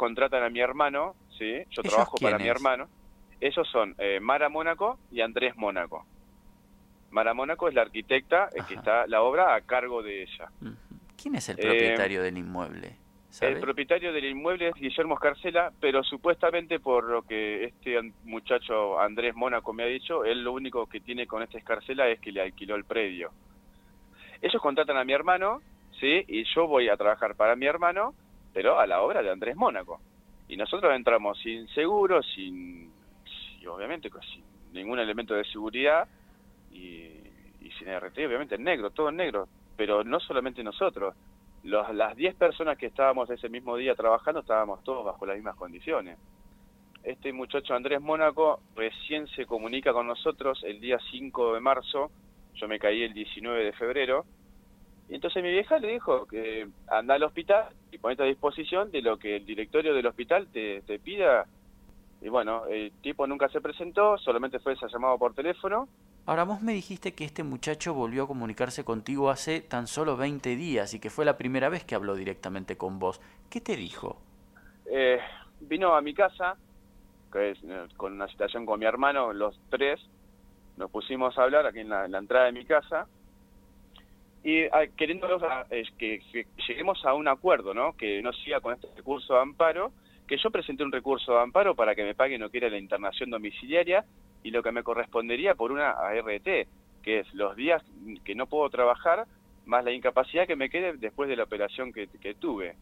contratan a mi hermano, ¿sí? Yo trabajo para mi hermano. Esos son eh, Mara Mónaco y Andrés Mónaco. Mara Mónaco es la arquitecta que está la obra a cargo de ella. ¿Quién es el propietario del inmueble? El propietario del inmueble es Guillermo Escarcela, pero supuestamente por lo que este muchacho Andrés Mónaco me ha dicho, él lo único que tiene con esta Escarcela es que le alquiló el predio. Ellos contratan a mi hermano, ¿sí? Y yo voy a trabajar para mi hermano, pero a la obra de Andrés Mónaco. Y nosotros entramos sin seguro, sin, obviamente sin ningún elemento de seguridad y, y sin RT, obviamente en negro, todo en negro. Pero no solamente nosotros, los, las 10 personas que estábamos ese mismo día trabajando estábamos todos bajo las mismas condiciones. Este muchacho Andrés Mónaco recién se comunica con nosotros el día 5 de marzo, yo me caí el 19 de febrero, y entonces mi vieja le dijo que anda al hospital y ponete a disposición de lo que el directorio del hospital te, te pida. Y bueno, el tipo nunca se presentó, solamente fue ese llamado por teléfono, Ahora vos me dijiste que este muchacho volvió a comunicarse contigo hace tan solo 20 días y que fue la primera vez que habló directamente con vos. ¿Qué te dijo? Eh, vino a mi casa, que es, eh, con una situación con mi hermano, los tres, nos pusimos a hablar aquí en la, entrada de mi casa y ah, queriendo que, que, lleguemos a un acuerdo, ¿no? Que no siga con este recurso de amparo, que yo presenté un recurso de amparo para que me paguen no quiera la internación domiciliaria y lo que me correspondería por una ART, que es los días que no puedo trabajar más la incapacidad que me quede después de la operación que, tuve.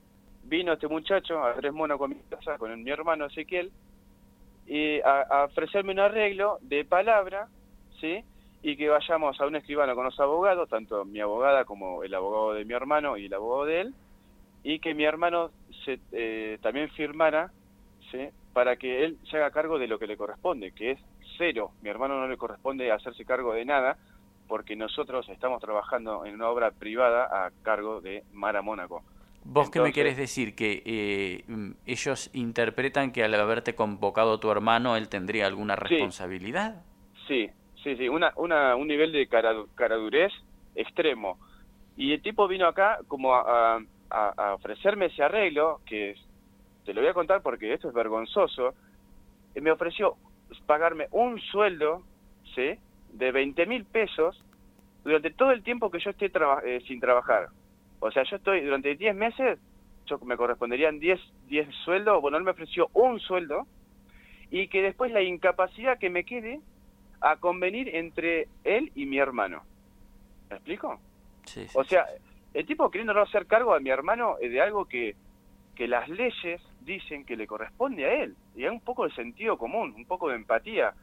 Vino este muchacho, a tres monos con mi casa, con mi hermano Ezequiel, y a, ofrecerme un arreglo de palabra, ¿sí? Y que vayamos a un escribano con los abogados, tanto mi abogada como el abogado de mi hermano y el abogado de él, y que mi hermano se, eh, también firmara, ¿sí? Para que él se haga cargo de lo que le corresponde, que es cero. Mi hermano no le corresponde hacerse cargo de nada porque nosotros estamos trabajando en una obra privada a cargo de Mara Mónaco. ¿Vos qué me querés decir? ¿Que eh, mm, ellos interpretan que al haberte convocado tu hermano él tendría alguna responsabilidad? Sí, sí, sí, una, una, un nivel de caradurez extremo. Y el tipo vino acá como a, a, ofrecerme ese arreglo, que te lo voy a contar porque esto es vergonzoso, me ofreció pagarme un sueldo, ¿sí? De 20 mil pesos durante todo el tiempo que yo esté eh, sin trabajar. O sea, yo estoy durante 10 meses, yo me corresponderían 10, 10 sueldos, bueno, él me ofreció un sueldo y que después la incapacidad que me quede a convenir entre él y mi hermano. ¿Me explico? Sí, o sea, el tipo queriendo hacer cargo a mi hermano de algo que, que las leyes dicen que le corresponde a él. Y hay un poco de sentido común, un poco de empatía.